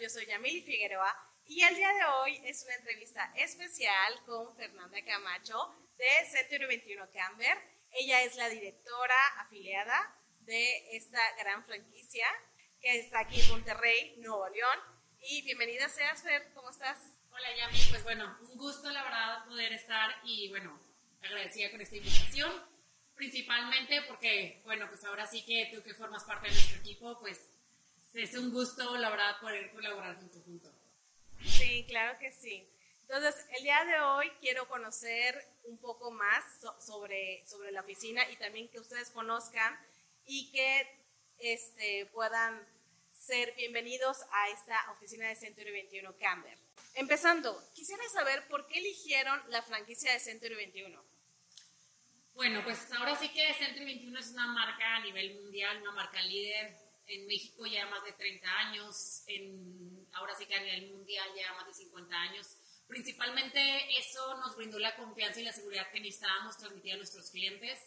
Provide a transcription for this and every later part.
yo soy Yamili Figueroa y el día de hoy es una entrevista especial con Fernanda Camacho de Century 21 Camber. Ella es la directora afiliada de esta gran franquicia que está aquí en Monterrey, Nuevo León. Y bienvenida seas, Fer, ¿cómo estás? Hola, Yami, pues bueno, un gusto la verdad poder estar y bueno, agradecida con esta invitación, principalmente porque, bueno, pues ahora sí que tú que formas parte de nuestro equipo, pues es un gusto la verdad poder colaborar tu junto. Sí, claro que sí. Entonces, el día de hoy quiero conocer un poco más sobre, sobre la oficina y también que ustedes conozcan y que este, puedan ser bienvenidos a esta oficina de Century 21 Camber. Empezando, quisiera saber por qué eligieron la franquicia de Century 21. Bueno, pues ahora sí que Century 21 es una marca a nivel mundial, una marca líder. En México ya más de 30 años, en, ahora sí que a nivel mundial ya más de 50 años. Principalmente eso nos brindó la confianza y la seguridad que necesitábamos transmitir a nuestros clientes.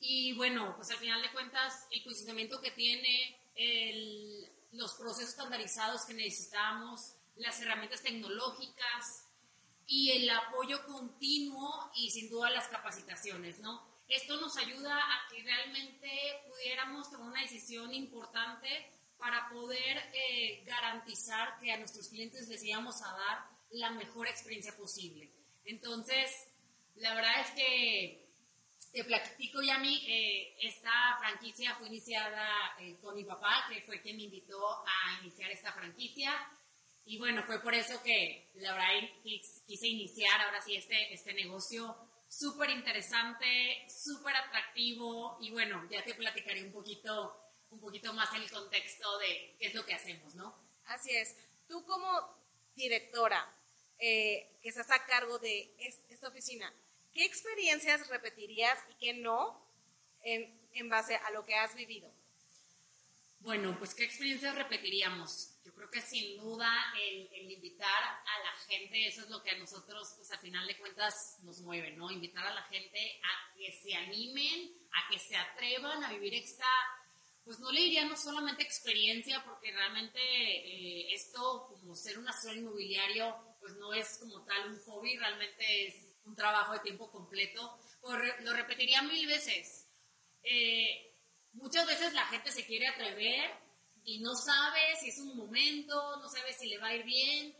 Y bueno, pues al final de cuentas, el posicionamiento que tiene, el, los procesos estandarizados que necesitamos, las herramientas tecnológicas y el apoyo continuo y sin duda las capacitaciones, ¿no? Esto nos ayuda a que realmente pudiéramos tomar una decisión importante para poder eh, garantizar que a nuestros clientes les íbamos a dar la mejor experiencia posible. Entonces, la verdad es que te platico, Yami, eh, esta franquicia fue iniciada eh, con mi papá, que fue quien me invitó a iniciar esta franquicia. Y bueno, fue por eso que la verdad quise iniciar ahora sí este, este negocio súper interesante, súper atractivo y bueno, ya te platicaré un poquito, un poquito más el contexto de qué es lo que hacemos, ¿no? Así es. Tú como directora eh, que estás a cargo de esta oficina, ¿qué experiencias repetirías y qué no en base a lo que has vivido? Bueno, pues qué experiencias repetiríamos. Yo creo que sin duda el, invitar a la gente, eso es lo que a nosotros, pues a final de cuentas, nos mueve, ¿no? Invitar a la gente a que se animen, a que se atrevan a vivir esta, pues no le diría no solamente experiencia, porque realmente eh, esto, como ser un asesor inmobiliario, pues no es como tal un hobby, realmente es un trabajo de tiempo completo. Pues lo repetiría mil veces. Eh, Muchas veces la gente se quiere atrever y no sabe si es un momento, no sabe si le va a ir bien,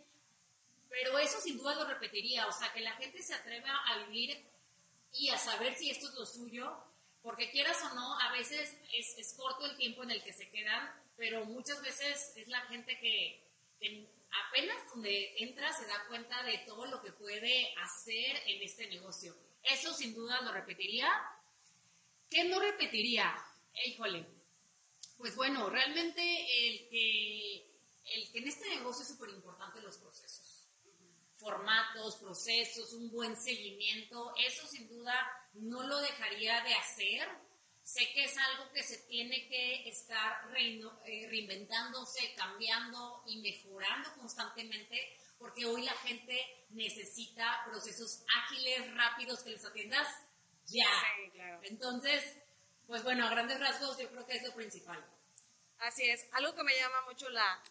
pero eso sin duda lo repetiría, o sea, que la gente se atreva a vivir y a saber si esto es lo suyo, porque quieras o no, a veces es, corto el tiempo en el que se quedan, pero muchas veces es la gente que, que apenas donde entra se da cuenta de todo lo que puede hacer en este negocio. Eso sin duda lo repetiría. ¿Qué no repetiría? Híjole, pues bueno, realmente el que, el que en este negocio es súper importante los procesos. Formatos, procesos, un buen seguimiento, eso sin duda no lo dejaría de hacer. Sé que es algo que se tiene que estar eh, reinventándose, cambiando y mejorando constantemente, porque hoy la gente necesita procesos ágiles, rápidos, que les atiendas ya. Entonces, pues bueno, a grandes rasgos yo creo que es lo principal. Así es. Algo que me llama mucho la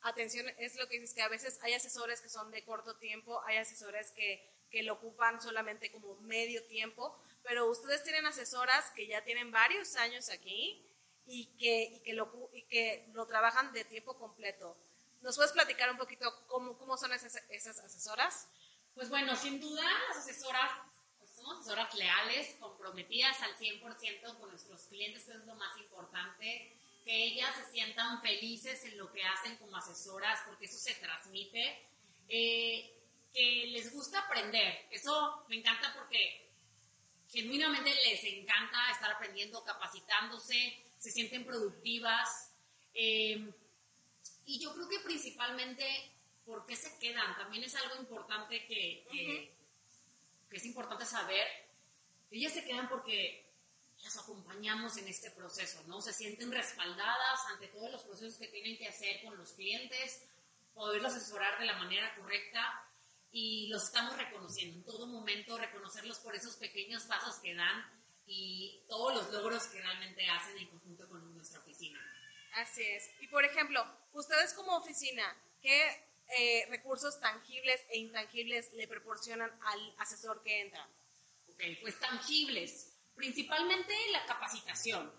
atención es lo que dices, que a veces hay asesores que son de corto tiempo, hay asesores que, que lo ocupan solamente como medio tiempo, pero ustedes tienen asesoras que ya tienen varios años aquí y que, y que, lo, y que lo trabajan de tiempo completo. ¿Nos puedes platicar un poquito cómo, cómo son esas, esas asesoras? Pues bueno, sin duda las asesoras comprometidas al 100% con nuestros clientes, que es lo más importante, que ellas se sientan felices en lo que hacen como asesoras, porque eso se transmite, eh, que les gusta aprender. Eso me encanta porque genuinamente les encanta estar aprendiendo, capacitándose, se sienten productivas. Eh, y yo creo que principalmente, ¿por qué se quedan? También es algo importante que, que es importante saber, ellas se quedan porque las acompañamos en este proceso, ¿no? Se sienten respaldadas ante todos los procesos que tienen que hacer con los clientes, poderlos asesorar de la manera correcta y los estamos reconociendo en todo momento, reconocerlos por esos pequeños pasos que dan y todos los logros que realmente hacen en conjunto con nuestra oficina. Así es. Y por ejemplo, ustedes como oficina, ¿qué eh, recursos tangibles e intangibles le proporcionan al asesor que entra? Ok, pues tangibles. Principalmente la capacitación,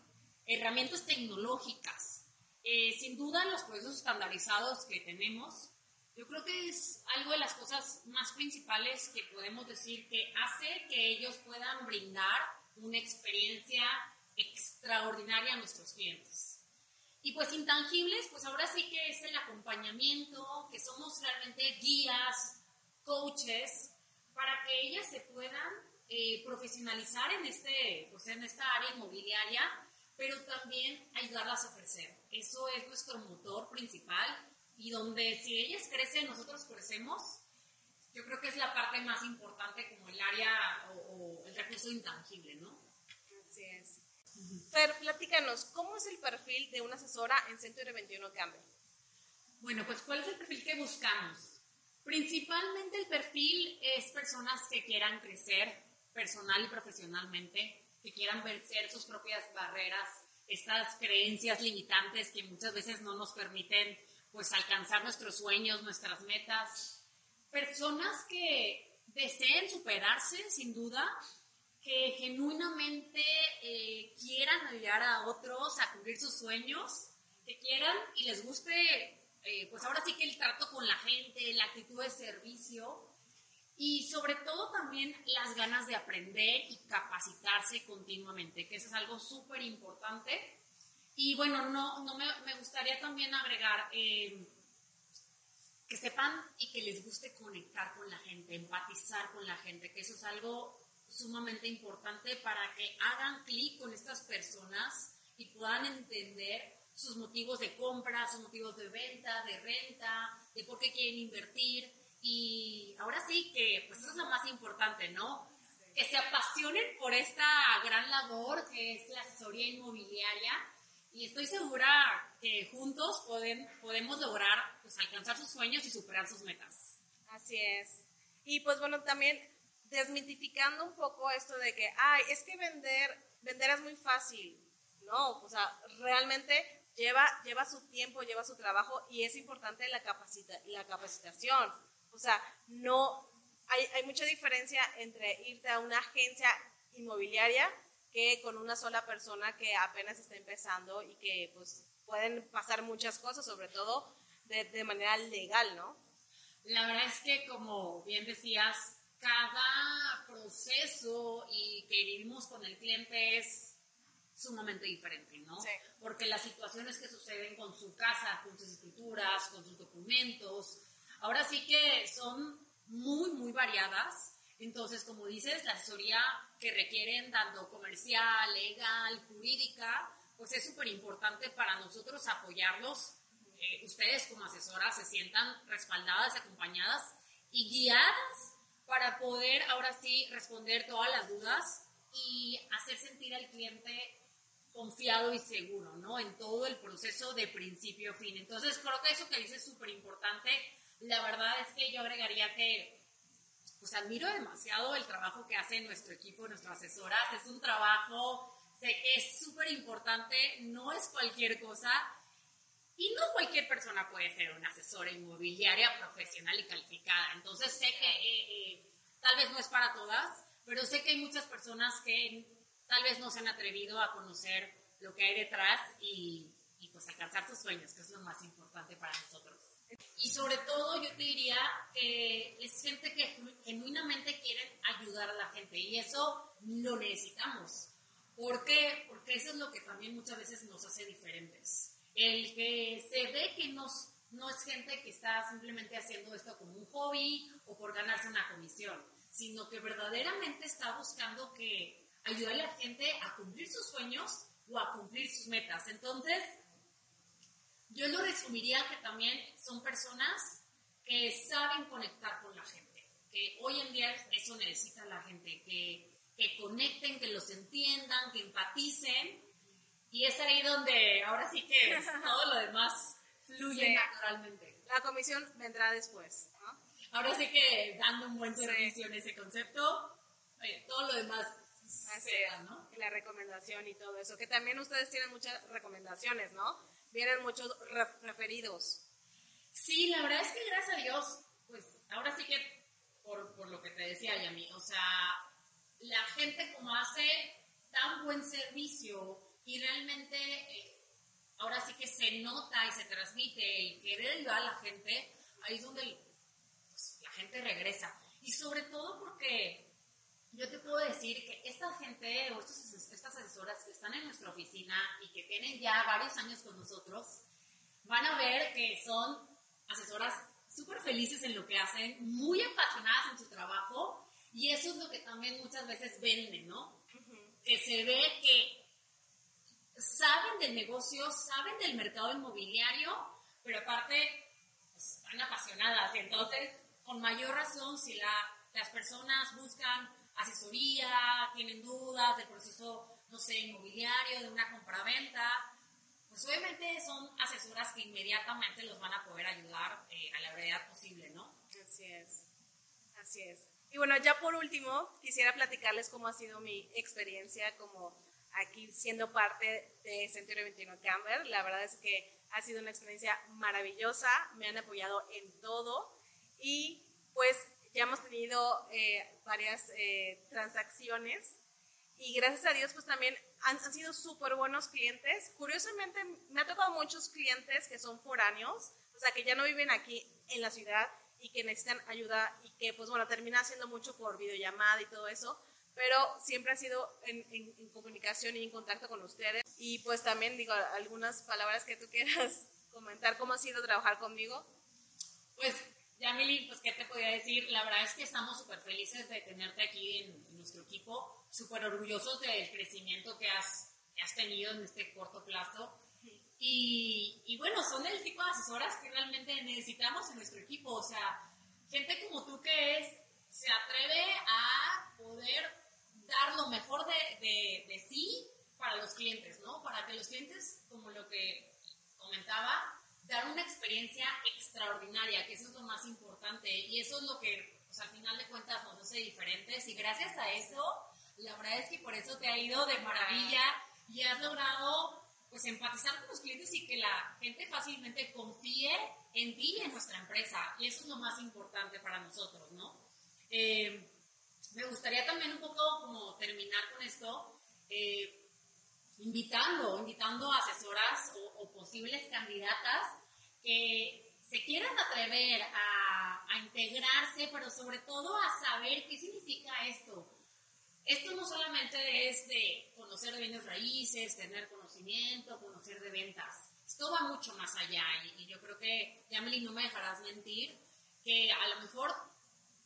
herramientas tecnológicas. Eh, sin duda los procesos estandarizados que tenemos, yo creo que es algo de las cosas más principales que podemos decir que hace que ellos puedan brindar una experiencia extraordinaria a nuestros clientes. Y pues intangibles, pues ahora sí que es el acompañamiento, que somos realmente guías, coaches, para que ellas se puedan eh, profesionalizar en, este, pues en esta área inmobiliaria, pero también ayudarlas a crecer. Eso es nuestro motor principal y donde si ellas crecen, nosotros crecemos. Yo creo que es la parte más importante como el área o, o el recurso intangible, ¿no? Así es. Fer, platícanos, ¿cómo es el perfil de una asesora en Centro 21 Cambio? Bueno, pues ¿cuál es el perfil que buscamos? Principalmente el perfil es personas que quieran crecer personal y profesionalmente, que quieran vencer sus propias barreras, estas creencias limitantes que muchas veces no nos permiten pues alcanzar nuestros sueños, nuestras metas. Personas que deseen superarse, sin duda, que genuinamente eh, quieran ayudar a otros a cumplir sus sueños, que quieran y les guste, eh, pues ahora sí que el trato con la gente, la actitud de servicio y sobre todo también las ganas de aprender y capacitarse continuamente, que eso es algo súper importante. Y bueno, no, no me, gustaría también agregar eh, que sepan y que les guste conectar con la gente, empatizar con la gente, que eso es algo sumamente importante para que hagan clic con estas personas y puedan entender sus motivos de compra, sus motivos de venta, de renta, de por qué quieren invertir. Y ahora sí que, pues eso es lo más importante, ¿no? Que se apasionen por esta gran labor que es la asesoría inmobiliaria. Y estoy segura que juntos pueden, podemos lograr pues, alcanzar sus sueños y superar sus metas. Así es. Y pues bueno, también desmitificando un poco esto de que, ay, es que vender, vender es muy fácil. No, o sea, realmente lleva, lleva su tiempo, lleva su trabajo y es importante la, capacita, la capacitación. O sea, no, hay, hay mucha diferencia entre irte a una agencia inmobiliaria que con una sola persona que apenas está empezando y que pues pueden pasar muchas cosas, sobre todo de, de manera legal, ¿no? La verdad es que, como bien decías, cada proceso y que vivimos con el cliente es sumamente diferente, ¿no? Sí. Porque las situaciones que suceden con su casa, con sus escrituras, con sus documentos, ahora sí que son muy, muy variadas. Entonces, como dices, la asesoría que requieren tanto comercial, legal, jurídica, pues es súper importante para nosotros apoyarlos. Eh, ustedes como asesoras se sientan respaldadas, acompañadas y guiadas para poder ahora sí responder todas las dudas y hacer sentir al cliente confiado y seguro, ¿no? En todo el proceso de principio a fin. Entonces, creo que eso que dices es súper importante. La verdad es que yo agregaría que, pues, admiro demasiado el trabajo que hace nuestro equipo, nuestras asesoras. Es un trabajo, sé que es súper importante, no es cualquier cosa. Y no cualquier persona puede ser una asesora inmobiliaria profesional y calificada. Entonces sé que eh, eh, tal vez no es para todas, pero sé que hay muchas personas que tal vez no se han atrevido a conocer lo que hay detrás y, y pues alcanzar sus sueños, que es lo más importante para nosotros. Y sobre todo yo te diría que es gente que genuinamente quiere ayudar a la gente y eso lo necesitamos. ¿Por qué? Porque eso es lo que también muchas veces nos hace diferentes el que se ve que no es gente que está simplemente haciendo esto como un hobby o por ganarse una comisión, sino que verdaderamente está buscando que ayude a la gente a cumplir sus sueños o a cumplir sus metas. Entonces, yo lo resumiría que también son personas que saben conectar con la gente, que hoy en día eso necesita la gente, que, que conecten, que los entiendan, que empaticen y es ahí donde ahora sí que todo lo demás fluye naturalmente. La comisión vendrá después. Ahora sí que dando un buen servicio en ese concepto, todo lo demás sea, ¿no? La recomendación y todo eso, que también ustedes tienen muchas recomendaciones, ¿no? Vienen muchos referidos. Sí, la verdad es que gracias a Dios, pues ahora sí que por, por lo que te decía Yami, o sea, la gente como hace tan buen servicio y realmente eh, ahora sí que se nota y se transmite el querer ayudar a la gente, ahí es donde pues, la gente regresa. Y sobre todo porque yo te puedo decir que esta gente o estas asesoras que están en nuestra oficina y que tienen ya varios años con nosotros, van a ver que son asesoras súper felices en lo que hacen, muy apasionadas en su trabajo y eso es lo que también muchas veces venden, ¿no? Que se ve que saben del negocio, saben del mercado inmobiliario, pero aparte pues, están apasionadas y entonces con mayor razón si la, las personas buscan tienen dudas del proceso, no sé, inmobiliario, de una compraventa, pues obviamente son asesoras que inmediatamente los van a poder ayudar eh, a la brevedad posible, ¿no? Así es, así es. Y bueno, ya por último, quisiera platicarles cómo ha sido mi experiencia como aquí siendo parte de Centurio 21 Camber. La verdad es que ha sido una experiencia maravillosa, me han apoyado en todo y pues ya hemos tenido eh, varias eh, transacciones y gracias a Dios pues también han, sido súper buenos clientes. Curiosamente, me ha tocado muchos clientes que son foráneos, o sea, que ya no viven aquí en la ciudad y que necesitan ayuda y que, pues bueno, termina haciendo mucho por videollamada y todo eso, pero siempre ha sido en, en, comunicación y en contacto con ustedes. Y pues también, digo, algunas palabras que tú quieras comentar, ¿cómo ha sido trabajar conmigo? Pues, Yamili, pues, ¿qué te podía decir? La verdad es que estamos súper felices de tenerte aquí en, nuestro equipo súper orgullosos del crecimiento que has, has tenido en este corto plazo. Y, y, bueno, son el tipo de asesoras que realmente necesitamos en nuestro equipo. O sea, gente como tú que es, se atreve a poder dar lo mejor de, de, de sí para los clientes, ¿no? Para que los clientes, como lo que comentaba, dar una experiencia extraordinaria, que eso es lo más importante. Y eso es lo que, pues, al final de cuentas, nos hace diferentes. Y gracias a eso, la verdad es que por eso te ha ido de maravilla y has logrado pues empatizar con los clientes y que la gente fácilmente confíe en ti y en nuestra empresa. Y eso es lo más importante para nosotros, ¿no? Eh, me gustaría también un poco como terminar con esto, eh, invitando, invitando a o, posibles candidatas que se quieran atrever a, a integrarse, pero sobre todo a saber qué significa esto esto no solamente es de conocer de bienes raíces, tener conocimiento, conocer de ventas. Esto va mucho más allá y, yo creo que, Yamili, no me dejarás mentir, que a lo mejor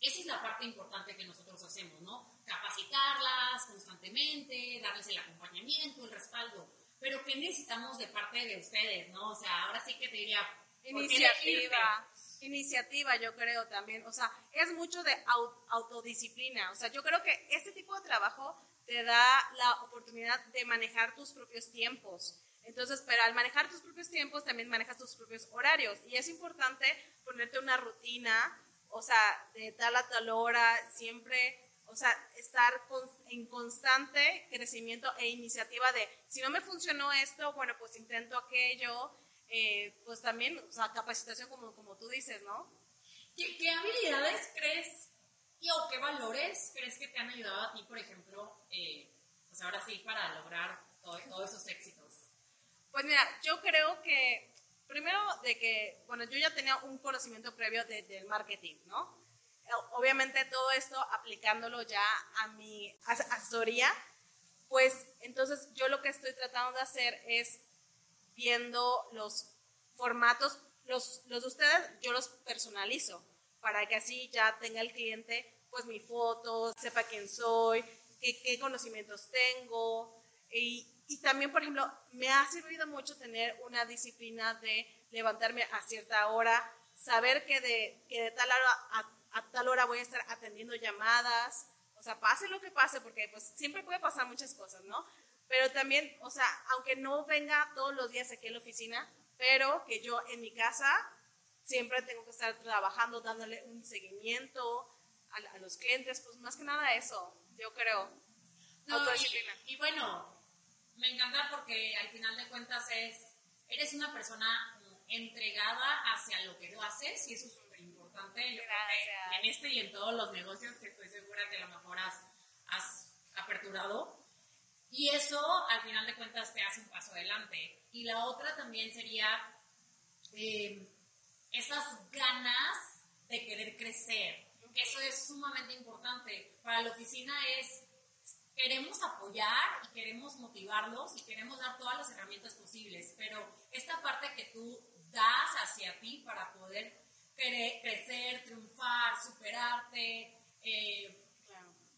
esa es la parte importante que nosotros hacemos, ¿no? Capacitarlas constantemente, darles el acompañamiento, el respaldo. Pero ¿qué necesitamos de parte de ustedes, no? O sea, ahora sí que te diría... Iniciativa iniciativa, yo creo también. O sea, es mucho de autodisciplina. O sea, yo creo que este tipo de trabajo te da la oportunidad de manejar tus propios tiempos. Entonces, pero al manejar tus propios tiempos, también manejas tus propios horarios. Y es importante ponerte una rutina, o sea, de tal a tal hora, siempre, o sea, estar en constante crecimiento e iniciativa de, si no me funcionó esto, bueno, pues intento aquello eh, pues también, o sea, capacitación como, como tú dices, ¿no? ¿Qué, qué habilidades crees y o qué valores crees que te han ayudado a ti, por ejemplo, eh, pues ahora sí, para lograr todos esos éxitos? Pues mira, yo creo que, primero de que, bueno, yo ya tenía un conocimiento previo del marketing, ¿no? Obviamente todo esto aplicándolo ya a mi asesoría, pues entonces yo lo que estoy tratando de hacer es viendo los formatos, los, los de ustedes yo los personalizo para que así ya tenga el cliente pues mi foto, sepa quién soy, qué, qué conocimientos tengo. Y, y, también por ejemplo me ha servido mucho tener una disciplina de levantarme a cierta hora, saber que de, que de tal hora a, a tal hora voy a estar atendiendo llamadas, o sea, pase lo que pase, porque pues siempre puede pasar muchas cosas, ¿no? Pero también, o sea, aunque no venga todos los días aquí a la oficina, pero que yo en mi casa siempre tengo que estar trabajando, dándole un seguimiento a, los clientes, pues más que nada eso, yo creo. No, y, y, bueno, me encanta porque al final de cuentas es eres una persona entregada hacia lo que tú haces y eso es importante. en este y en todos los negocios que estoy segura que a lo mejor has, has aperturado. Y eso, al final de cuentas, te hace un paso adelante. Y la otra también sería eh, esas ganas de querer crecer. Eso es sumamente importante. Para la oficina es, queremos apoyar y queremos motivarlos y queremos dar todas las herramientas posibles, pero esta parte que tú das hacia ti para poder crecer, triunfar, superarte, eh,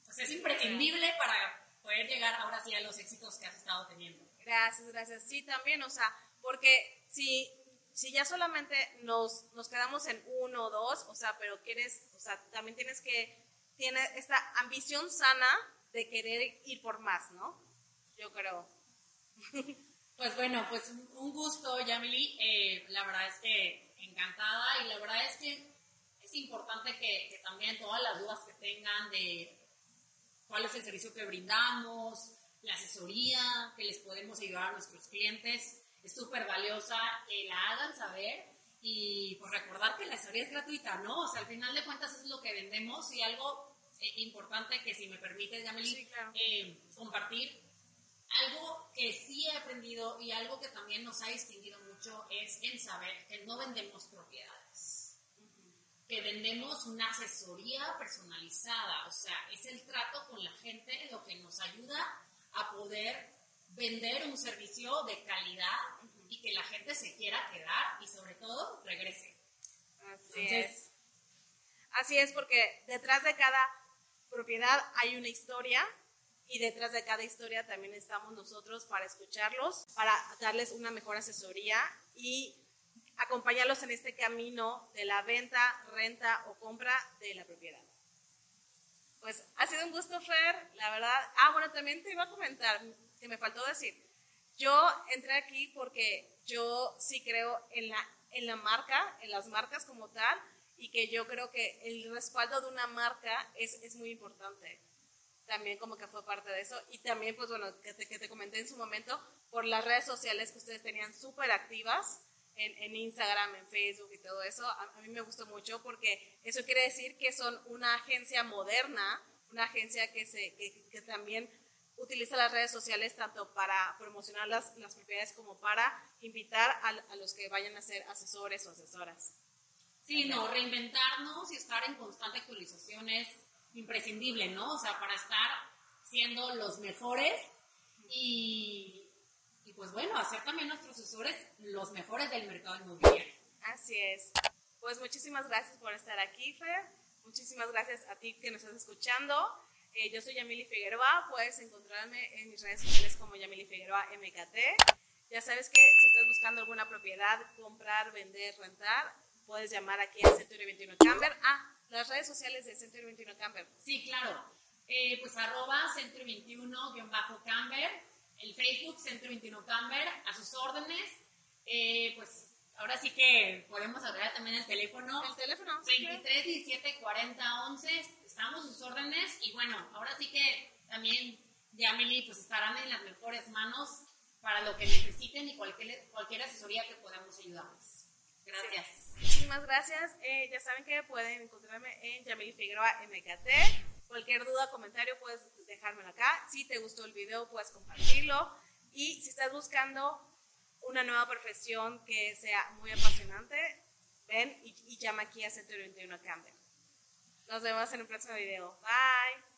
pues es imprescindible para poder llegar ahora sí a los éxitos que has estado teniendo. Gracias, gracias. Sí, también, o sea, porque si, si ya solamente nos, nos quedamos en uno o dos, o sea, pero quieres, o sea, también tienes que, tiene esta ambición sana de querer ir por más, ¿no? Yo creo. Pues bueno, pues un gusto, Yamili. Eh, la verdad es que encantada y la verdad es que es importante que, que también todas las dudas que tengan de cuál es el servicio que brindamos, la asesoría que les podemos ayudar a nuestros clientes. Es súper valiosa que la hagan saber y pues recordar que la asesoría es gratuita, ¿no? O sea, al final de cuentas es lo que vendemos y algo eh, importante que si me permite, Yameli, eh, compartir. Que sí he aprendido y algo que también nos ha distinguido mucho es en saber que no vendemos propiedades que vendemos una asesoría personalizada, o sea, es el trato con la gente lo que nos ayuda a poder vender un servicio de calidad y que la gente se quiera quedar y sobre todo regrese. Así es. Así es porque detrás de cada propiedad hay una historia y detrás de cada historia también estamos nosotros para escucharlos, para darles una mejor asesoría y acompañarlos en este camino de la venta, renta o compra de la propiedad. Pues ha sido un gusto, Fer, la verdad. Ah, bueno, también te iba a comentar, que me faltó decir. Yo entré aquí porque yo sí creo en la, en la marca, en las marcas como tal, y que yo creo que el respaldo de una marca es, es muy importante. También como que fue parte de eso. Y también, pues bueno, que te, que te comenté en su momento, por las redes sociales que ustedes tenían súper activas en, Instagram, en Facebook y todo eso, a, mí me gustó mucho porque eso quiere decir que son una agencia moderna, una agencia que, se, que, también utiliza las redes sociales tanto para promocionar las, las propiedades como para invitar a, a, los que vayan a ser asesores o asesoras. Sí, no, reinventarnos y estar en constante actualización es imprescindible, ¿no? O sea, para estar siendo los mejores y pues bueno, hacer también nuestros asesores los mejores del mercado inmobiliario. Así es. Pues muchísimas gracias por estar aquí, Fer. Muchísimas gracias a ti que nos estás escuchando. Eh, yo soy Yamili Figueroa. Puedes encontrarme en mis redes sociales como Yamili Figueroa MKT. Ya sabes que si estás buscando alguna propiedad, comprar, vender, rentar, puedes llamar aquí a Century 21 Camber. Ah, las redes sociales de Century 21 Camber. Sí, claro. Eh, pues arroba Century 21-Camber el Facebook Centro 21 Camber, a sus órdenes. Eh, pues ahora sí que podemos hablar también el teléfono. El teléfono. 23 17 40 11. Estamos a sus órdenes. Y bueno, ahora sí que también Yamili pues estarán en las mejores manos para lo que necesiten y cualquier, cualquier asesoría que podamos ayudarles. Gracias. Muchísimas gracias. Eh, ya saben que pueden encontrarme en Yamili Figueroa MKT. Cualquier duda, comentario, puedes dejármelo acá. Si te gustó el video, puedes compartirlo. Y si estás buscando una nueva profesión que sea muy apasionante, ven y, llama aquí a Centro 21 Camden. Nos vemos en un próximo video. Bye.